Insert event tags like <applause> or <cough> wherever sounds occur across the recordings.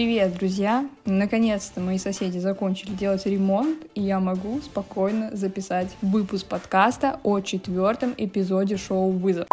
Привет, друзья! Наконец-то мои соседи закончили делать ремонт, и я могу спокойно записать выпуск подкаста о четвертом эпизоде шоу «Вызов».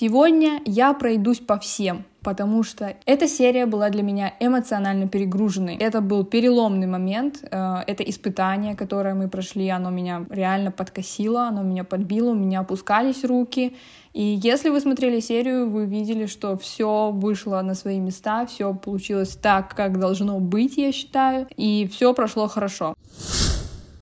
Сегодня я пройдусь по всем, потому что эта серия была для меня эмоционально перегруженной. Это был переломный момент, э, это испытание, которое мы прошли, оно меня реально подкосило, оно меня подбило, у меня опускались руки. И если вы смотрели серию, вы видели, что все вышло на свои места, все получилось так, как должно быть, я считаю, и все прошло хорошо.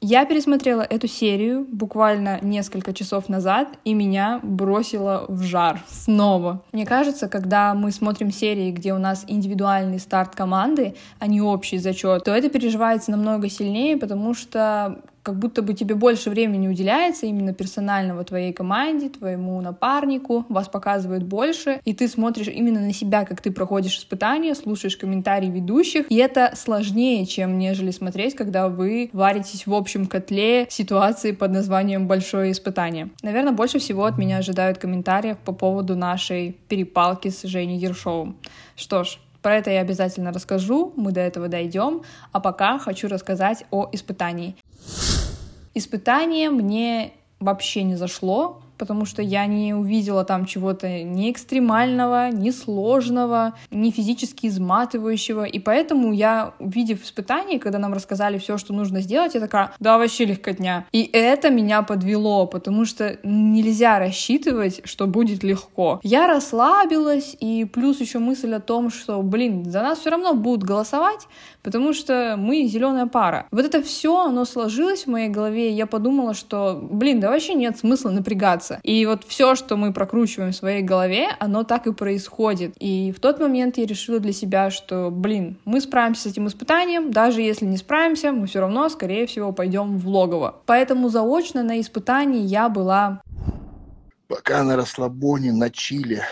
Я пересмотрела эту серию буквально несколько часов назад, и меня бросило в жар снова. Мне кажется, когда мы смотрим серии, где у нас индивидуальный старт команды, а не общий зачет, то это переживается намного сильнее, потому что как будто бы тебе больше времени уделяется именно персонального твоей команде, твоему напарнику, вас показывают больше, и ты смотришь именно на себя, как ты проходишь испытания, слушаешь комментарии ведущих, и это сложнее, чем нежели смотреть, когда вы варитесь в общем котле ситуации под названием «Большое испытание». Наверное, больше всего от меня ожидают комментариев по поводу нашей перепалки с Женей Ершовым. Что ж, про это я обязательно расскажу, мы до этого дойдем, а пока хочу рассказать о испытании. Испытание мне вообще не зашло, потому что я не увидела там чего-то ни экстремального, ни сложного, ни физически изматывающего. И поэтому я, увидев испытание, когда нам рассказали все, что нужно сделать, я такая, да, вообще легкотня. И это меня подвело, потому что нельзя рассчитывать, что будет легко. Я расслабилась, и плюс еще мысль о том, что, блин, за нас все равно будут голосовать, потому что мы зеленая пара. Вот это все, оно сложилось в моей голове, и я подумала, что, блин, да вообще нет смысла напрягаться. И вот все, что мы прокручиваем в своей голове, оно так и происходит. И в тот момент я решила для себя, что, блин, мы справимся с этим испытанием, даже если не справимся, мы все равно, скорее всего, пойдем в логово. Поэтому заочно на испытании я была... Пока на расслабоне, на чиле.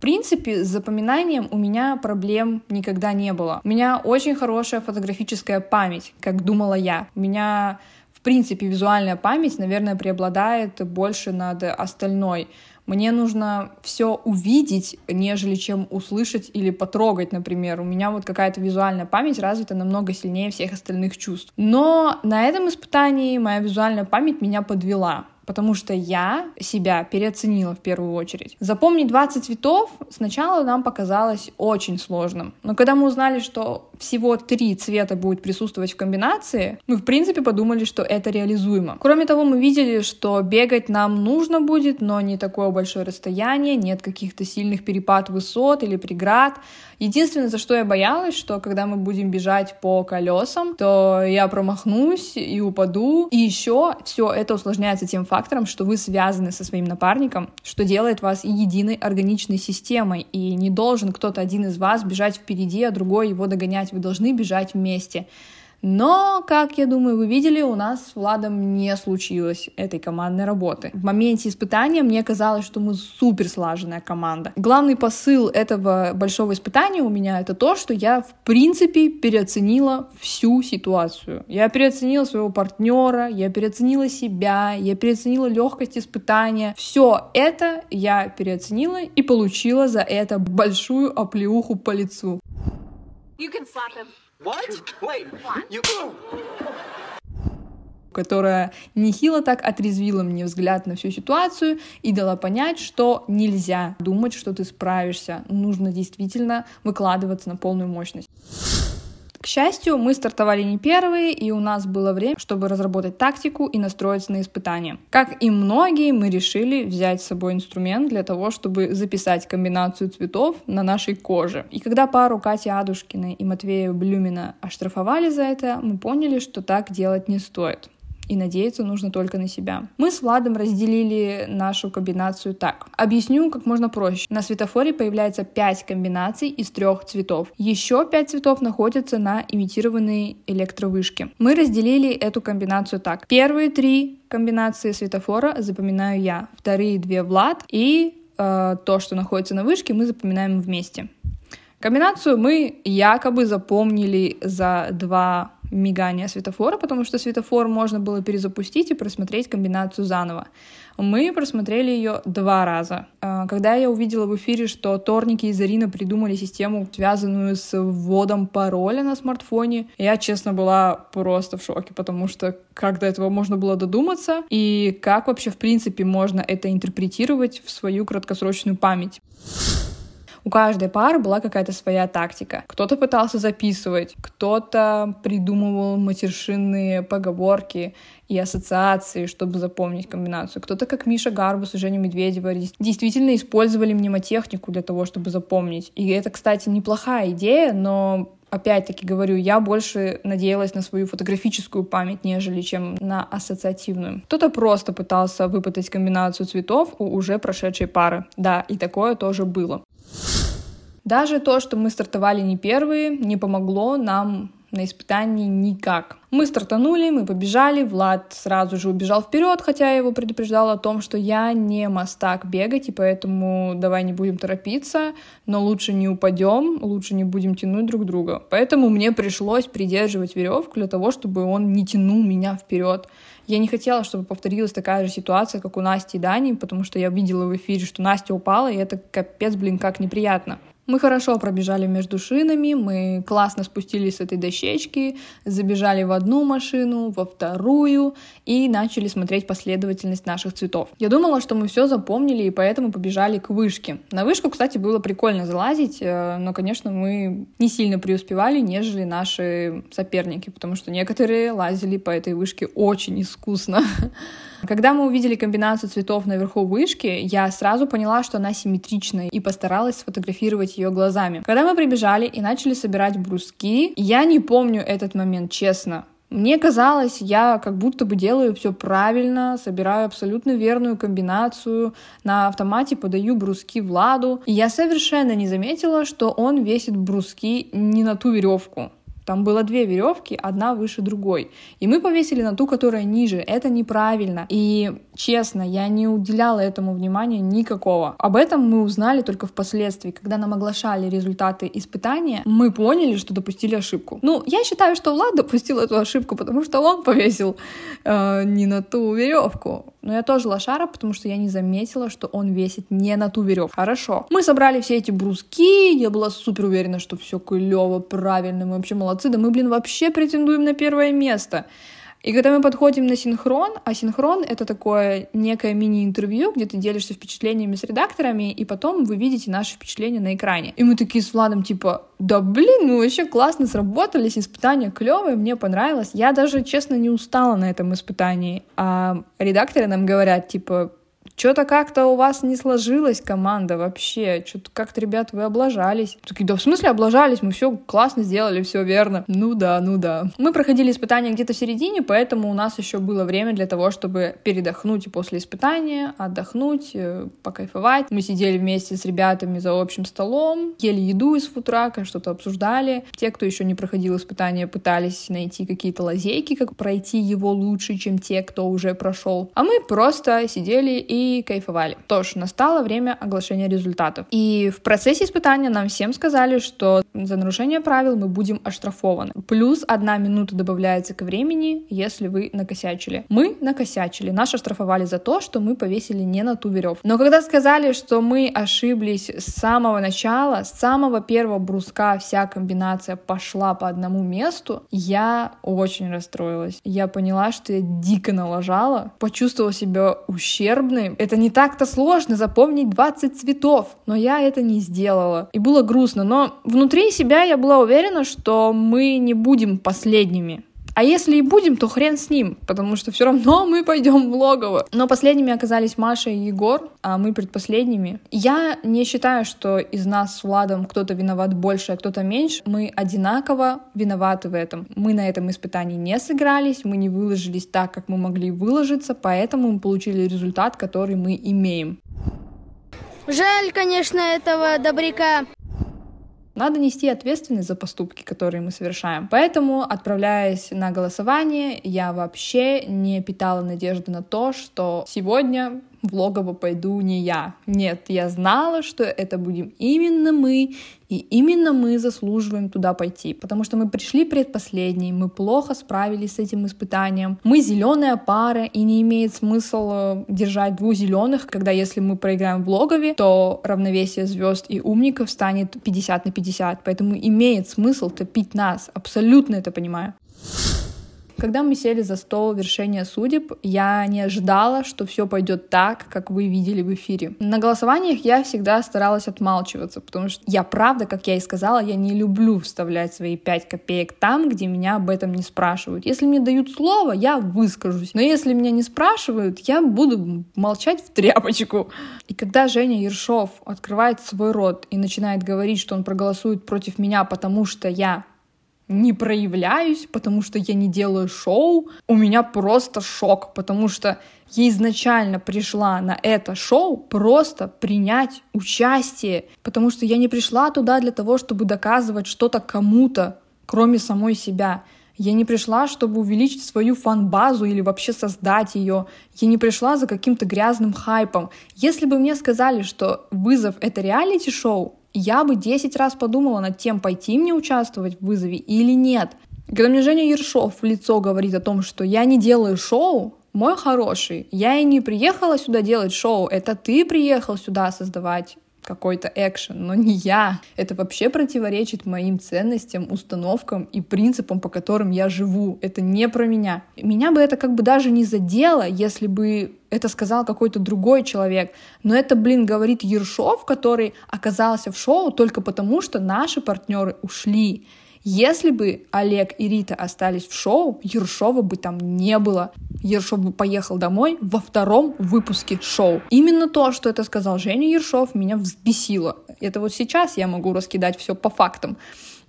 В принципе, с запоминанием у меня проблем никогда не было. У меня очень хорошая фотографическая память, как думала я. У меня в принципе, визуальная память, наверное, преобладает больше над остальной. Мне нужно все увидеть, нежели чем услышать или потрогать, например. У меня вот какая-то визуальная память развита намного сильнее всех остальных чувств. Но на этом испытании моя визуальная память меня подвела потому что я себя переоценила в первую очередь. Запомнить 20 цветов сначала нам показалось очень сложным, но когда мы узнали, что всего три цвета будет присутствовать в комбинации, мы в принципе подумали, что это реализуемо. Кроме того, мы видели, что бегать нам нужно будет, но не такое большое расстояние, нет каких-то сильных перепад высот или преград. Единственное, за что я боялась, что когда мы будем бежать по колесам, то я промахнусь и упаду. И еще все это усложняется тем фактом, фактором, что вы связаны со своим напарником, что делает вас единой органичной системой, и не должен кто-то один из вас бежать впереди, а другой его догонять. Вы должны бежать вместе. Но, как я думаю, вы видели, у нас с Владом не случилось этой командной работы. В моменте испытания мне казалось, что мы супер слаженная команда. Главный посыл этого большого испытания у меня это то, что я в принципе переоценила всю ситуацию. Я переоценила своего партнера, я переоценила себя, я переоценила легкость испытания. Все это я переоценила и получила за это большую оплеуху по лицу. You can slap him. What? Wait, you... которая нехило так отрезвила мне взгляд на всю ситуацию и дала понять, что нельзя думать, что ты справишься. Нужно действительно выкладываться на полную мощность. К счастью, мы стартовали не первые, и у нас было время, чтобы разработать тактику и настроиться на испытания. Как и многие, мы решили взять с собой инструмент для того, чтобы записать комбинацию цветов на нашей коже. И когда пару Кати Адушкиной и Матвея Блюмина оштрафовали за это, мы поняли, что так делать не стоит и надеяться нужно только на себя. Мы с Владом разделили нашу комбинацию так. Объясню как можно проще. На светофоре появляется 5 комбинаций из трех цветов. Еще 5 цветов находятся на имитированной электровышке. Мы разделили эту комбинацию так. Первые три комбинации светофора запоминаю я, вторые две Влад и э, то, что находится на вышке, мы запоминаем вместе. Комбинацию мы якобы запомнили за два мигания светофора, потому что светофор можно было перезапустить и просмотреть комбинацию заново. Мы просмотрели ее два раза. А, когда я увидела в эфире, что Торники и Зарина придумали систему, связанную с вводом пароля на смартфоне, я, честно, была просто в шоке, потому что как до этого можно было додуматься и как вообще, в принципе, можно это интерпретировать в свою краткосрочную память. У каждой пары была какая-то своя тактика. Кто-то пытался записывать, кто-то придумывал матершинные поговорки и ассоциации, чтобы запомнить комбинацию. Кто-то, как Миша Гарбус и Женя Медведева, действительно использовали мнемотехнику для того, чтобы запомнить. И это, кстати, неплохая идея, но опять-таки говорю, я больше надеялась на свою фотографическую память, нежели чем на ассоциативную. Кто-то просто пытался выпытать комбинацию цветов у уже прошедшей пары. Да, и такое тоже было. Даже то, что мы стартовали не первые, не помогло нам на испытании никак. Мы стартанули, мы побежали, Влад сразу же убежал вперед, хотя я его предупреждала о том, что я не мастак бегать, и поэтому давай не будем торопиться, но лучше не упадем, лучше не будем тянуть друг друга. Поэтому мне пришлось придерживать веревку для того, чтобы он не тянул меня вперед. Я не хотела, чтобы повторилась такая же ситуация, как у Насти и Дани, потому что я видела в эфире, что Настя упала, и это капец, блин, как неприятно. Мы хорошо пробежали между шинами, мы классно спустились с этой дощечки, забежали в одну машину, во вторую и начали смотреть последовательность наших цветов. Я думала, что мы все запомнили и поэтому побежали к вышке. На вышку, кстати, было прикольно залазить, э, но, конечно, мы не сильно преуспевали, нежели наши соперники, потому что некоторые лазили по этой вышке очень искусно. <laughs> Когда мы увидели комбинацию цветов наверху вышки, я сразу поняла, что она симметричная и постаралась сфотографировать ее глазами. Когда мы прибежали и начали собирать бруски, я не помню этот момент, честно. Мне казалось, я как будто бы делаю все правильно, собираю абсолютно верную комбинацию, на автомате подаю бруски Владу, и я совершенно не заметила, что он весит бруски не на ту веревку. Там было две веревки, одна выше другой. И мы повесили на ту, которая ниже. Это неправильно. И честно, я не уделяла этому внимания никакого. Об этом мы узнали только впоследствии. Когда нам оглашали результаты испытания, мы поняли, что допустили ошибку. Ну, я считаю, что Влад допустил эту ошибку, потому что он повесил э, не на ту веревку. Но я тоже лошара, потому что я не заметила, что он весит не на ту веревку. Хорошо. Мы собрали все эти бруски, я была супер уверена, что все клево, правильно, мы вообще молодцы, да мы, блин, вообще претендуем на первое место. И когда мы подходим на синхрон, а синхрон — это такое некое мини-интервью, где ты делишься впечатлениями с редакторами, и потом вы видите наши впечатления на экране. И мы такие с Владом типа, да блин, ну вообще классно сработались, испытания клевые, мне понравилось. Я даже, честно, не устала на этом испытании. А редакторы нам говорят, типа, что-то как-то у вас не сложилась команда вообще. Что-то как-то, ребят, вы облажались. Такие, да в смысле облажались? Мы все классно сделали, все верно. Ну да, ну да. Мы проходили испытания где-то в середине, поэтому у нас еще было время для того, чтобы передохнуть после испытания, отдохнуть, э, покайфовать. Мы сидели вместе с ребятами за общим столом, ели еду из футрака, что-то обсуждали. Те, кто еще не проходил испытания, пытались найти какие-то лазейки, как пройти его лучше, чем те, кто уже прошел. А мы просто сидели и кайфовали. Тоже настало время оглашения результатов. И в процессе испытания нам всем сказали, что за нарушение правил мы будем оштрафованы. Плюс одна минута добавляется к времени, если вы накосячили. Мы накосячили. Нас оштрафовали за то, что мы повесили не на ту веревку. Но когда сказали, что мы ошиблись с самого начала, с самого первого бруска вся комбинация пошла по одному месту, я очень расстроилась. Я поняла, что я дико налажала, почувствовала себя ущербной, это не так-то сложно запомнить 20 цветов, но я это не сделала. И было грустно, но внутри себя я была уверена, что мы не будем последними. А если и будем, то хрен с ним, потому что все равно мы пойдем в логово. Но последними оказались Маша и Егор, а мы предпоследними. Я не считаю, что из нас с Владом кто-то виноват больше, а кто-то меньше. Мы одинаково виноваты в этом. Мы на этом испытании не сыгрались, мы не выложились так, как мы могли выложиться, поэтому мы получили результат, который мы имеем. Жаль, конечно, этого добряка. Надо нести ответственность за поступки, которые мы совершаем. Поэтому, отправляясь на голосование, я вообще не питала надежды на то, что сегодня в логово пойду не я. Нет, я знала, что это будем именно мы, и именно мы заслуживаем туда пойти, потому что мы пришли предпоследние, мы плохо справились с этим испытанием. Мы зеленая пара, и не имеет смысл э, держать двух зеленых, когда если мы проиграем в логове, то равновесие звезд и умников станет 50 на 50, поэтому имеет смысл топить нас, абсолютно это понимаю. Когда мы сели за стол вершения судеб, я не ожидала, что все пойдет так, как вы видели в эфире. На голосованиях я всегда старалась отмалчиваться, потому что я правда, как я и сказала, я не люблю вставлять свои 5 копеек там, где меня об этом не спрашивают. Если мне дают слово, я выскажусь. Но если меня не спрашивают, я буду молчать в тряпочку. И когда Женя Ершов открывает свой рот и начинает говорить, что он проголосует против меня, потому что я не проявляюсь, потому что я не делаю шоу, у меня просто шок, потому что я изначально пришла на это шоу просто принять участие, потому что я не пришла туда для того, чтобы доказывать что-то кому-то, кроме самой себя. Я не пришла, чтобы увеличить свою фан-базу или вообще создать ее. Я не пришла за каким-то грязным хайпом. Если бы мне сказали, что вызов — это реалити-шоу, я бы 10 раз подумала над тем, пойти мне участвовать в вызове или нет. Когда мне Женя Ершов в лицо говорит о том, что я не делаю шоу, мой хороший, я и не приехала сюда делать шоу, это ты приехал сюда создавать какой-то экшен, но не я. Это вообще противоречит моим ценностям, установкам и принципам, по которым я живу. Это не про меня. Меня бы это как бы даже не задело, если бы это сказал какой-то другой человек. Но это, блин, говорит Ершов, который оказался в шоу только потому, что наши партнеры ушли. Если бы Олег и Рита остались в шоу, Ершова бы там не было. Ершов бы поехал домой во втором выпуске шоу. Именно то, что это сказал Женя Ершов, меня взбесило. Это вот сейчас я могу раскидать все по фактам.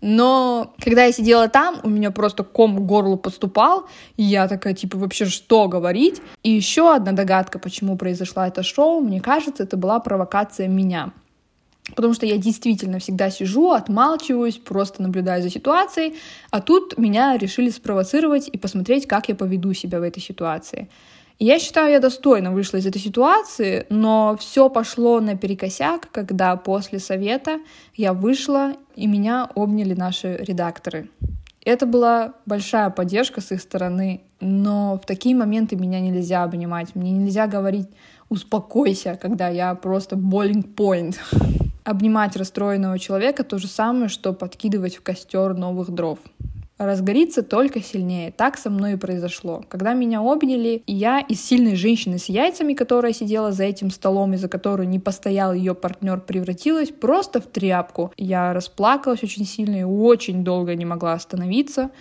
Но когда я сидела там, у меня просто ком к горлу поступал, и я такая, типа, вообще что говорить? И еще одна догадка, почему произошла это шоу, мне кажется, это была провокация меня. Потому что я действительно всегда сижу, отмалчиваюсь, просто наблюдаю за ситуацией, а тут меня решили спровоцировать и посмотреть, как я поведу себя в этой ситуации. Я считаю, я достойно вышла из этой ситуации, но все пошло наперекосяк, когда после совета я вышла, и меня обняли наши редакторы. Это была большая поддержка с их стороны, но в такие моменты меня нельзя обнимать, мне нельзя говорить «успокойся», когда я просто boiling point. Обнимать расстроенного человека то же самое, что подкидывать в костер новых дров. Разгорится только сильнее. Так со мной и произошло. Когда меня обняли, я из сильной женщины с яйцами, которая сидела за этим столом, из-за которой не постоял ее партнер, превратилась просто в тряпку. Я расплакалась очень сильно и очень долго не могла остановиться.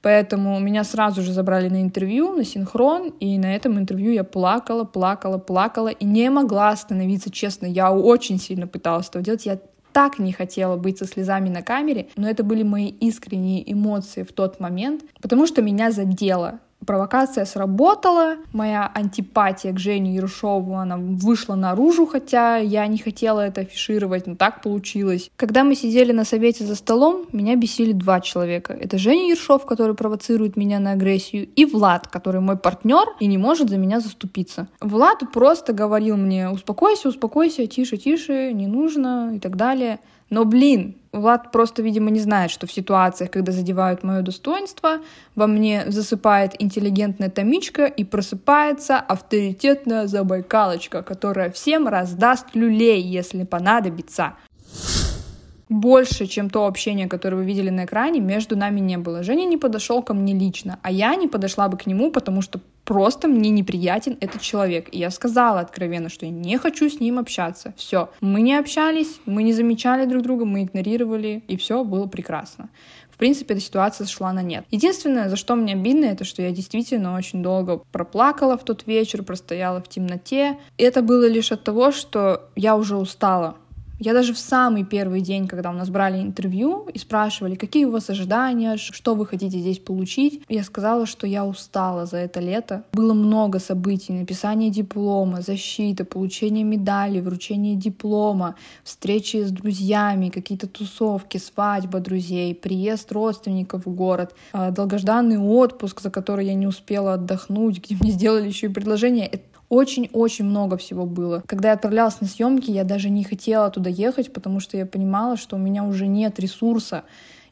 Поэтому меня сразу же забрали на интервью, на синхрон, и на этом интервью я плакала, плакала, плакала, и не могла остановиться, честно. Я очень сильно пыталась это делать. Я так не хотела быть со слезами на камере, но это были мои искренние эмоции в тот момент, потому что меня задело провокация сработала, моя антипатия к Жене Ершову, она вышла наружу, хотя я не хотела это афишировать, но так получилось. Когда мы сидели на совете за столом, меня бесили два человека. Это Женя Ершов, который провоцирует меня на агрессию, и Влад, который мой партнер и не может за меня заступиться. Влад просто говорил мне, успокойся, успокойся, тише, тише, не нужно и так далее. Но, блин, Влад просто, видимо, не знает, что в ситуациях, когда задевают мое достоинство, во мне засыпает интеллигентная томичка и просыпается авторитетная забайкалочка, которая всем раздаст люлей, если понадобится. Больше, чем то общение, которое вы видели на экране, между нами не было. Женя не подошел ко мне лично, а я не подошла бы к нему, потому что просто мне неприятен этот человек. И я сказала откровенно, что я не хочу с ним общаться. Все. Мы не общались, мы не замечали друг друга, мы игнорировали, и все было прекрасно. В принципе, эта ситуация сошла на нет. Единственное, за что мне обидно, это что я действительно очень долго проплакала в тот вечер, простояла в темноте. И это было лишь от того, что я уже устала я даже в самый первый день, когда у нас брали интервью и спрашивали, какие у вас ожидания, что вы хотите здесь получить, я сказала, что я устала за это лето. Было много событий, написание диплома, защита, получение медали, вручение диплома, встречи с друзьями, какие-то тусовки, свадьба друзей, приезд родственников в город, а, долгожданный отпуск, за который я не успела отдохнуть, где мне сделали еще и предложение Очень-очень много всего было. Когда я отправлялась на съемки, я даже не хотела туда ехать, потому что я понимала, что у меня уже нет ресурса.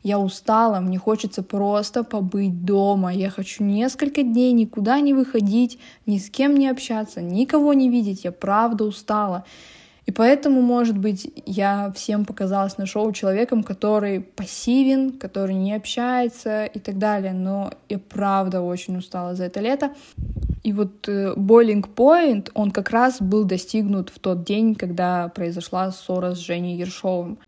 Я устала, мне хочется просто побыть дома. Я хочу несколько дней никуда не выходить, ни с кем не общаться, никого не видеть. Я правда устала. И поэтому, может быть, я всем показалась на шоу человеком, который пассивен, который не общается и так далее. Но я правда очень устала за это лето. И вот э, boiling point, он как раз был достигнут в тот день, когда произошла ссора с Женей Ершовым.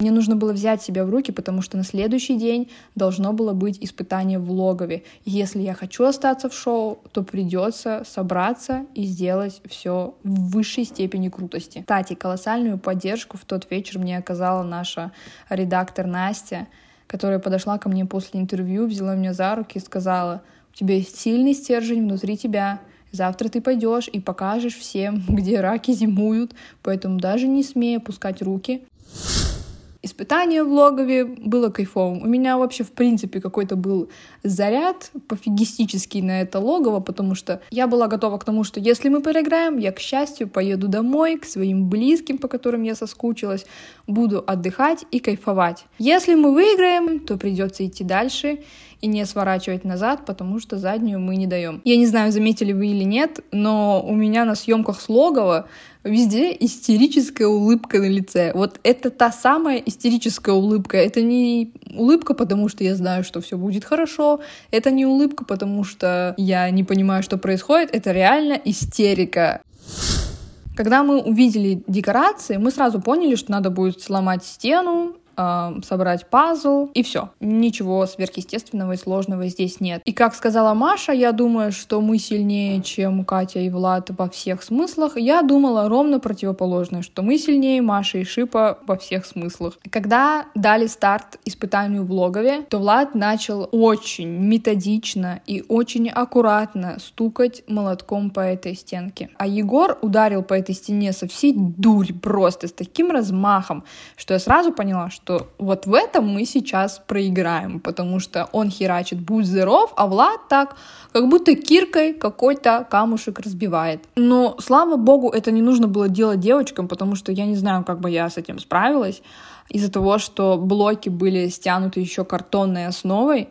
Мне нужно было взять себя в руки, потому что на следующий день должно было быть испытание в логове. Если я хочу остаться в шоу, то придется собраться и сделать все в высшей степени крутости. Кстати, колоссальную поддержку в тот вечер мне оказала наша редактор Настя, которая подошла ко мне после интервью, взяла меня за руки и сказала, у тебя есть сильный стержень внутри тебя, Завтра ты пойдешь и покажешь всем, <laughs> где раки зимуют, поэтому даже не смей опускать руки. Испытание в логове было кайфовым. У меня вообще, в принципе, какой-то был заряд пофигистический на это логово, потому что я была готова к тому, что если мы проиграем, я, к счастью, поеду домой к своим близким, по которым я соскучилась, буду отдыхать и кайфовать. Если мы выиграем, то придется идти дальше и не сворачивать назад, потому что заднюю мы не даем. Я не знаю, заметили вы или нет, но у меня на съемках с логова везде истерическая улыбка на лице. Вот это та самая истерическая улыбка. Это не улыбка, потому что я знаю, что все будет хорошо. Это не улыбка, потому что я не понимаю, что происходит. Это реально истерика. Когда мы увидели декорации, мы сразу поняли, что надо будет сломать стену, собрать пазл, и все. Ничего сверхъестественного и сложного здесь нет. И как сказала Маша, я думаю, что мы сильнее, чем Катя и Влад во всех смыслах. Я думала ровно противоположное, что мы сильнее Маши и Шипа во всех смыслах. Когда дали старт испытанию в логове, то Влад начал очень методично и очень аккуратно стукать молотком по этой стенке. А Егор ударил по этой стене со всей дури просто, с таким размахом, что я сразу поняла, что что вот в этом мы сейчас проиграем, потому что он херачит «Будь здоров», а Влад так, как будто киркой какой-то камушек разбивает. Но, слава богу, это не нужно было делать девочкам, потому что я не знаю, как бы я с этим справилась, из-за того, что блоки были стянуты еще картонной основой,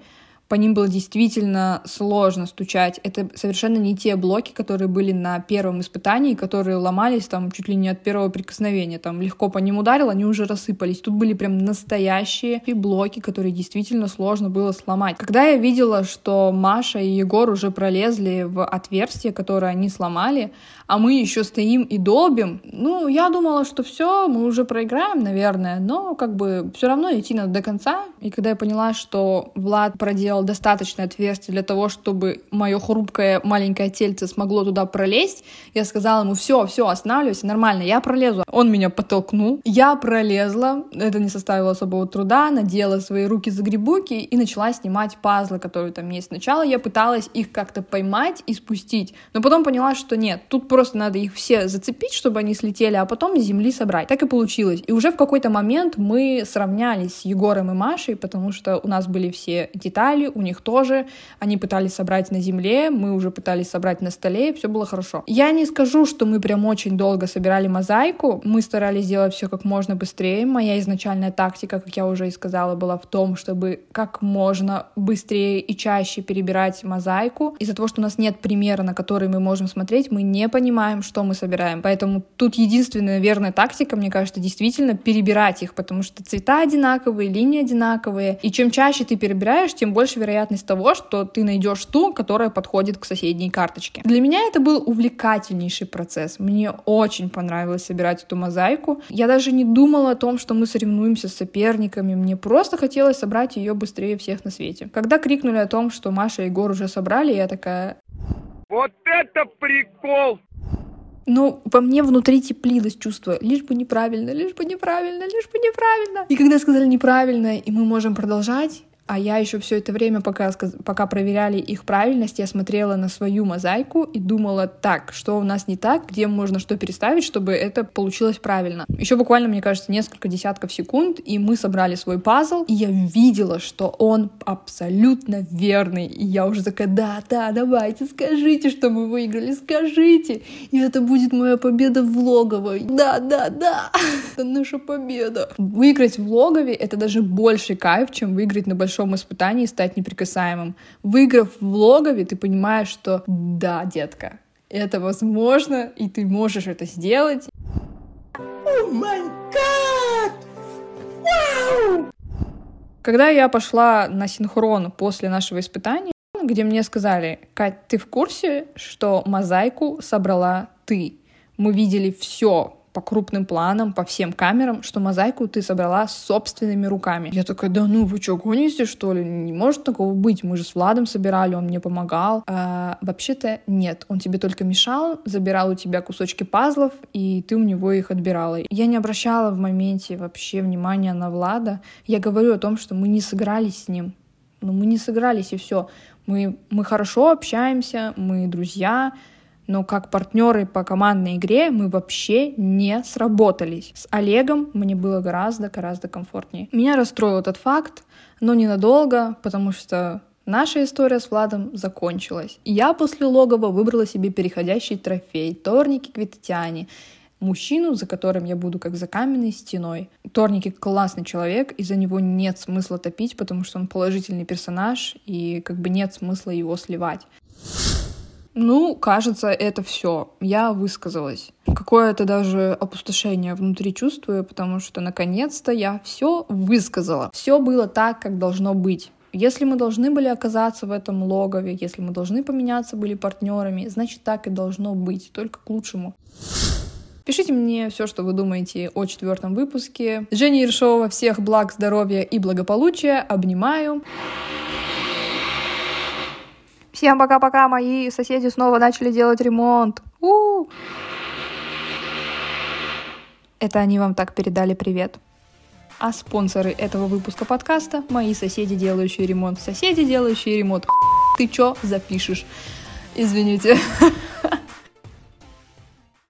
по ним было действительно сложно стучать. Это совершенно не те блоки, которые были на первом испытании, которые ломались там чуть ли не от первого прикосновения. Там легко по ним ударил, они уже рассыпались. Тут были прям настоящие блоки, которые действительно сложно было сломать. Когда я видела, что Маша и Егор уже пролезли в отверстие, которое они сломали, а мы еще стоим и долбим, ну, я думала, что все, мы уже проиграем, наверное, но как бы все равно идти надо до конца. И когда я поняла, что Влад проделал достаточное отверстие для того, чтобы мое хрупкое маленькое тельце смогло туда пролезть, я сказала ему, все, все, останавливайся, нормально, я пролезу. Он меня подтолкнул, я пролезла, это не составило особого труда, надела свои руки за грибуки и начала снимать пазлы, которые там есть. Сначала я пыталась их как-то поймать и спустить, но потом поняла, что нет, тут просто надо их все зацепить, чтобы они слетели, а потом с земли собрать. Так и получилось. И уже в какой-то момент мы сравнялись с Егором и Машей, потому что у нас были все детали, у них тоже. Они пытались собрать на земле, мы уже пытались собрать на столе, и все было хорошо. Я не скажу, что мы прям очень долго собирали мозаику. Мы старались сделать все как можно быстрее. Моя изначальная тактика, как я уже и сказала, была в том, чтобы как можно быстрее и чаще перебирать мозаику. Из-за того, что у нас нет примера, на который мы можем смотреть, мы не понимаем, что мы собираем. Поэтому тут единственная верная тактика, мне кажется, действительно перебирать их, потому что цвета одинаковые, линии одинаковые. И чем чаще ты перебираешь, тем больше вероятность того, что ты найдешь ту, которая подходит к соседней карточке. Для меня это был увлекательнейший процесс. Мне очень понравилось собирать эту мозаику. Я даже не думала о том, что мы соревнуемся с соперниками. Мне просто хотелось собрать ее быстрее всех на свете. Когда крикнули о том, что Маша и Егор уже собрали, я такая... Вот это прикол! но во мне внутри теплилось чувство, лишь бы неправильно, лишь бы неправильно, лишь бы неправильно. И когда сказали неправильно, и мы можем продолжать, А я еще все это время, пока, пока проверяли их правильность, я смотрела на свою мозаику и думала, так, что у нас не так, где можно что переставить, чтобы это получилось правильно. Еще буквально, мне кажется, несколько десятков секунд, и мы собрали свой пазл, и я видела, что он абсолютно верный. И я уже такая, да, да, давайте, скажите, что мы выиграли, скажите. И это будет моя победа в логовой. Да, да, да, <laughs> это наша победа. Выиграть в логове — это даже больший кайф, чем выиграть на большом большом испытании стать неприкасаемым. Выиграв в логове, ты понимаешь, что да, детка, это возможно, и ты можешь это сделать. Oh my God! Wow! Когда я пошла на синхрон после нашего испытания, где мне сказали, Кать, ты в курсе, что мозаику собрала ты? Мы видели все, по крупным планам, по всем камерам, что мозаику ты собрала собственными руками. Я такая, да ну вы что, гоните что ли? Не может такого быть, мы же с Владом собирали, он мне помогал. А, вообще-то нет, он тебе только мешал, забирал у тебя кусочки пазлов, и ты у него их отбирала. Я не обращала в моменте вообще внимания на Влада. Я говорю о том, что мы не сыгрались с ним. Ну, мы не сыгрались, и все. Мы, мы хорошо общаемся, мы друзья, но как партнеры по командной игре мы вообще не сработались. С Олегом мне было гораздо-гораздо комфортнее. Меня расстроил этот факт, но ненадолго, потому что Наша история с Владом закончилась. Я после логова выбрала себе переходящий трофей — Торники Квитатяне, мужчину, за которым я буду как за каменной стеной. Торники классный человек, и за него нет смысла топить, потому что он положительный персонаж, и как бы нет смысла его сливать. Ну, кажется, это все. Я высказалась. Какое-то даже опустошение внутри чувствую, потому что наконец-то я все высказала. Все было так, как должно быть. Если мы должны были оказаться в этом логове, если мы должны поменяться были партнерами, значит так и должно быть, только к лучшему. Пишите мне все, что вы думаете о четвертом выпуске. Женя Ершова, всех благ, здоровья и благополучия. Обнимаю. Всем пока-пока, мои соседи снова начали делать ремонт. У-у-у. Это они вам так передали привет. А спонсоры этого выпуска подкаста — мои соседи, делающие ремонт. Соседи, делающие ремонт. Ты чё запишешь? Извините. <laughs>